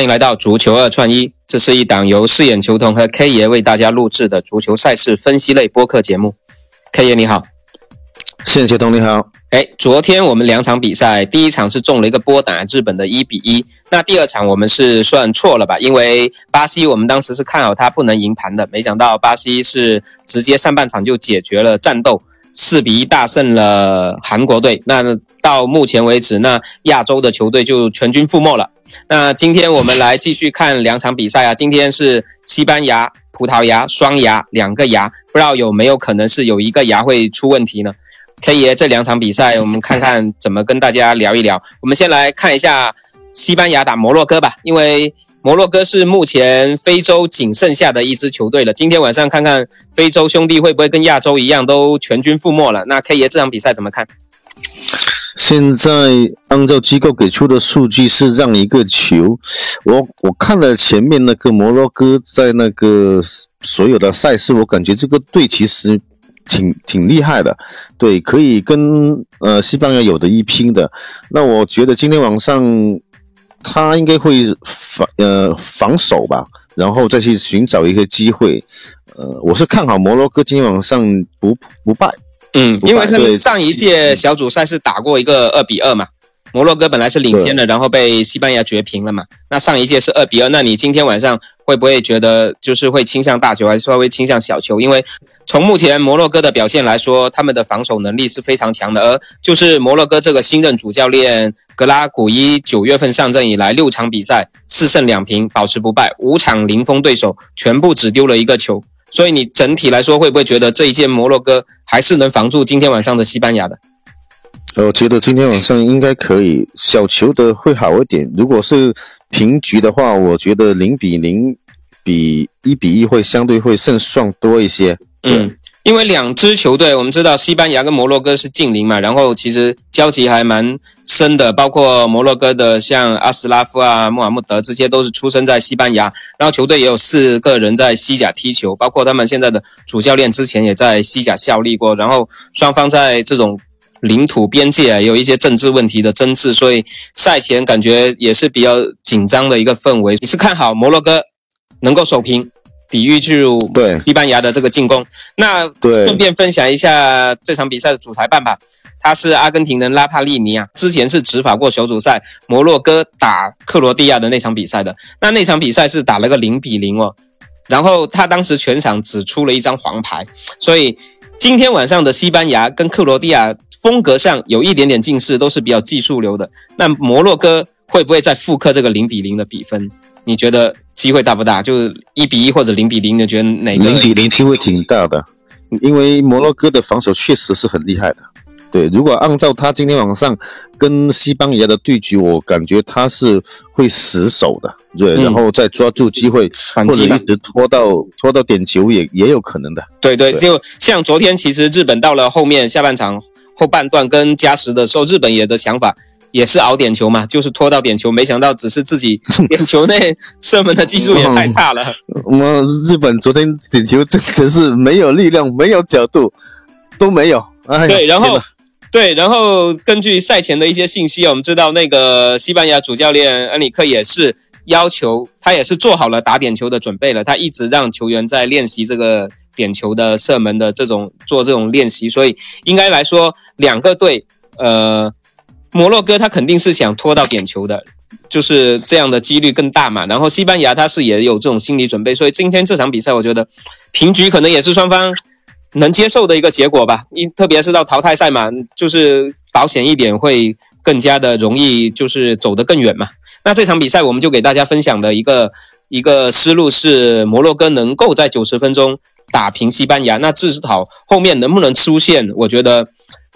欢迎来到足球二串一，这是一档由四眼球童和 K 爷为大家录制的足球赛事分析类播客节目。K 爷你好，四眼球童你好。哎，昨天我们两场比赛，第一场是中了一个波打日本的一比一，那第二场我们是算错了吧？因为巴西我们当时是看好他不能赢盘的，没想到巴西是直接上半场就解决了战斗，四比一大胜了韩国队。那到目前为止，那亚洲的球队就全军覆没了。那今天我们来继续看两场比赛啊，今天是西班牙、葡萄牙双牙两个牙，不知道有没有可能是有一个牙会出问题呢？K 爷这两场比赛，我们看看怎么跟大家聊一聊。我们先来看一下西班牙打摩洛哥吧，因为摩洛哥是目前非洲仅剩下的一支球队了。今天晚上看看非洲兄弟会不会跟亚洲一样都全军覆没了？那 K 爷这场比赛怎么看？现在按照机构给出的数据是让一个球，我我看了前面那个摩洛哥在那个所有的赛事，我感觉这个队其实挺挺厉害的，对，可以跟呃西班牙有的一拼的。那我觉得今天晚上他应该会防呃防守吧，然后再去寻找一个机会。呃，我是看好摩洛哥今天晚上不不败。嗯，因为他们上一届小组赛是打过一个二比二嘛，摩洛哥本来是领先的，然后被西班牙绝平了嘛。那上一届是二比二，那你今天晚上会不会觉得就是会倾向大球，还是稍微倾向小球？因为从目前摩洛哥的表现来说，他们的防守能力是非常强的，而就是摩洛哥这个新任主教练格拉古伊九月份上阵以来，六场比赛四胜两平，保持不败，五场零封对手，全部只丢了一个球。所以你整体来说会不会觉得这一届摩洛哥还是能防住今天晚上的西班牙的？我觉得今天晚上应该可以，小球的会好一点。如果是平局的话，我觉得零比零比一比一会相对会胜算多一些。嗯。因为两支球队，我们知道西班牙跟摩洛哥是近邻嘛，然后其实交集还蛮深的，包括摩洛哥的像阿斯拉夫啊、穆罕默德这些都是出生在西班牙，然后球队也有四个人在西甲踢球，包括他们现在的主教练之前也在西甲效力过，然后双方在这种领土边界啊有一些政治问题的争执，所以赛前感觉也是比较紧张的一个氛围。你是看好摩洛哥能够守平？抵御住对。西班牙的这个进攻，那顺便分享一下这场比赛的主裁判吧，他是阿根廷人拉帕利尼啊，之前是执法过小组赛摩洛哥打克罗地亚的那场比赛的，那那场比赛是打了个零比零哦，然后他当时全场只出了一张黄牌，所以今天晚上的西班牙跟克罗地亚风格上有一点点近似，都是比较技术流的，那摩洛哥会不会再复刻这个零比零的比分？你觉得？机会大不大？就是一比一或者零比零，你觉得哪个？零比零机会挺大的，因为摩洛哥的防守确实是很厉害的。对，如果按照他今天晚上跟西班牙的对局，我感觉他是会死守的，对，然后再抓住机会，或者一直拖到拖到点球也也有可能的。对对，就像昨天，其实日本到了后面下半场后半段跟加时的时候，日本也的想法。也是熬点球嘛，就是拖到点球，没想到只是自己点球内射门的技术也太差了。我们日本昨天点球真的是没有力量，没有角度，都没有。哎对，然后对，然后根据赛前的一些信息，我们知道那个西班牙主教练恩里克也是要求他也是做好了打点球的准备了，他一直让球员在练习这个点球的射门的这种做这种练习，所以应该来说两个队呃。摩洛哥他肯定是想拖到点球的，就是这样的几率更大嘛。然后西班牙他是也有这种心理准备，所以今天这场比赛我觉得平局可能也是双方能接受的一个结果吧。因特别是到淘汰赛嘛，就是保险一点会更加的容易，就是走得更远嘛。那这场比赛我们就给大家分享的一个一个思路是，摩洛哥能够在九十分钟打平西班牙，那至少后面能不能出现，我觉得。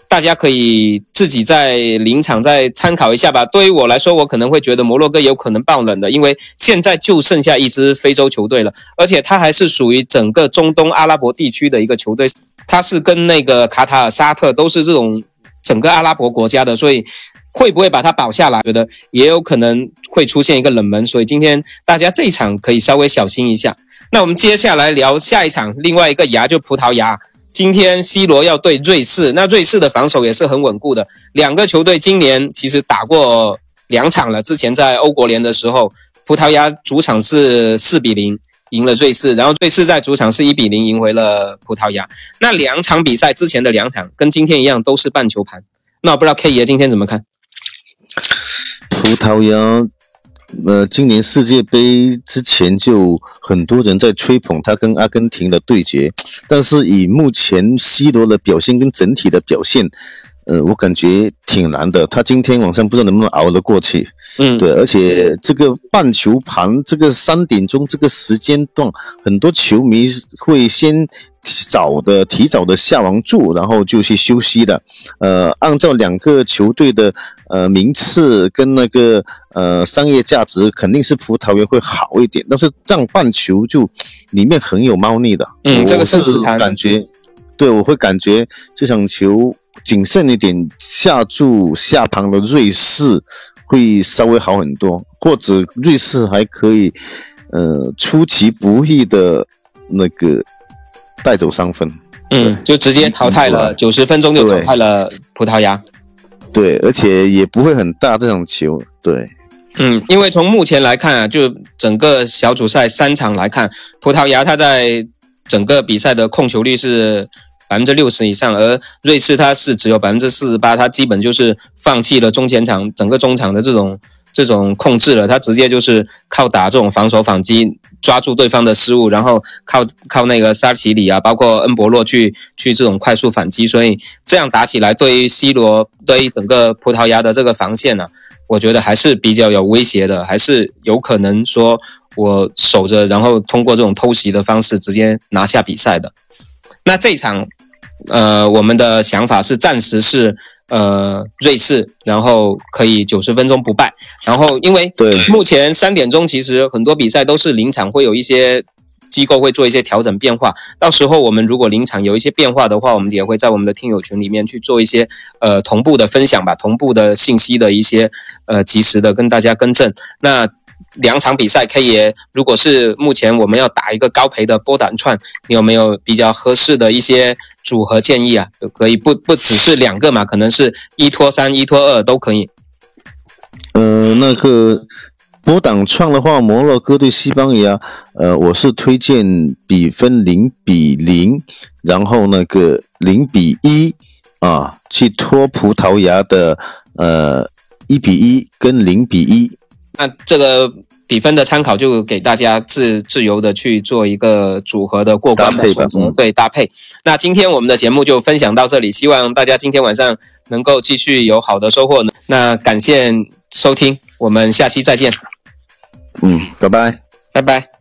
大家可以自己在临场再参考一下吧。对于我来说，我可能会觉得摩洛哥有可能爆冷的，因为现在就剩下一支非洲球队了，而且它还是属于整个中东阿拉伯地区的一个球队，它是跟那个卡塔尔、沙特都是这种整个阿拉伯国家的，所以会不会把它保下来？觉得也有可能会出现一个冷门，所以今天大家这一场可以稍微小心一下。那我们接下来聊下一场，另外一个牙就葡萄牙。今天 C 罗要对瑞士，那瑞士的防守也是很稳固的。两个球队今年其实打过两场了，之前在欧国联的时候葡萄牙主场是四比零赢了瑞士，然后瑞士在主场是一比零赢回了葡萄牙。那两场比赛之前的两场跟今天一样都是半球盘。那我不知道 K 爷今天怎么看？葡萄牙，呃，今年世界杯之前就很多人在吹捧他跟阿根廷的对决，但是以目前 C 罗的表现跟整体的表现，呃，我感觉挺难的。他今天晚上不知道能不能熬得过去。嗯，对，而且这个半球盘，这个三点钟这个时间段，很多球迷会先早的提早的下完注，然后就去休息的。呃，按照两个球队的呃名次跟那个呃商业价值，肯定是葡萄园会好一点。但是让半球就里面很有猫腻的。嗯，这个是是感觉，对我会感觉这场球谨慎一点下注下盘的瑞士。会稍微好很多，或者瑞士还可以，呃，出其不意的那个带走三分，嗯，就直接淘汰了，九十分钟就淘汰了葡萄牙，对，而且也不会很大这种球，对，嗯，因为从目前来看啊，就整个小组赛三场来看，葡萄牙它在整个比赛的控球率是。百分之六十以上，而瑞士它是只有百分之四十八，它基本就是放弃了中前场整个中场的这种这种控制了，它直接就是靠打这种防守反击，抓住对方的失误，然后靠靠那个沙奇里啊，包括恩博洛去去这种快速反击，所以这样打起来，对于 C 罗，对于整个葡萄牙的这个防线呢，我觉得还是比较有威胁的，还是有可能说我守着，然后通过这种偷袭的方式直接拿下比赛的。那这场，呃，我们的想法是暂时是呃瑞士，然后可以九十分钟不败。然后因为对目前三点钟其实很多比赛都是临场会有一些机构会做一些调整变化。到时候我们如果临场有一些变化的话，我们也会在我们的听友群里面去做一些呃同步的分享吧，同步的信息的一些呃及时的跟大家更正。那。两场比赛可以，如果是目前我们要打一个高赔的波胆串，你有没有比较合适的一些组合建议啊？都可以，不不只是两个嘛，可能是一拖三、一拖二都可以。呃，那个波胆串的话，摩洛哥对西班牙，呃，我是推荐比分零比零，然后那个零比一啊，去拖葡萄牙的呃一比一跟零比一。那这个比分的参考就给大家自自由的去做一个组合的过关的选择，对搭配。那今天我们的节目就分享到这里，希望大家今天晚上能够继续有好的收获呢。那感谢收听，我们下期再见。嗯，拜拜，拜拜。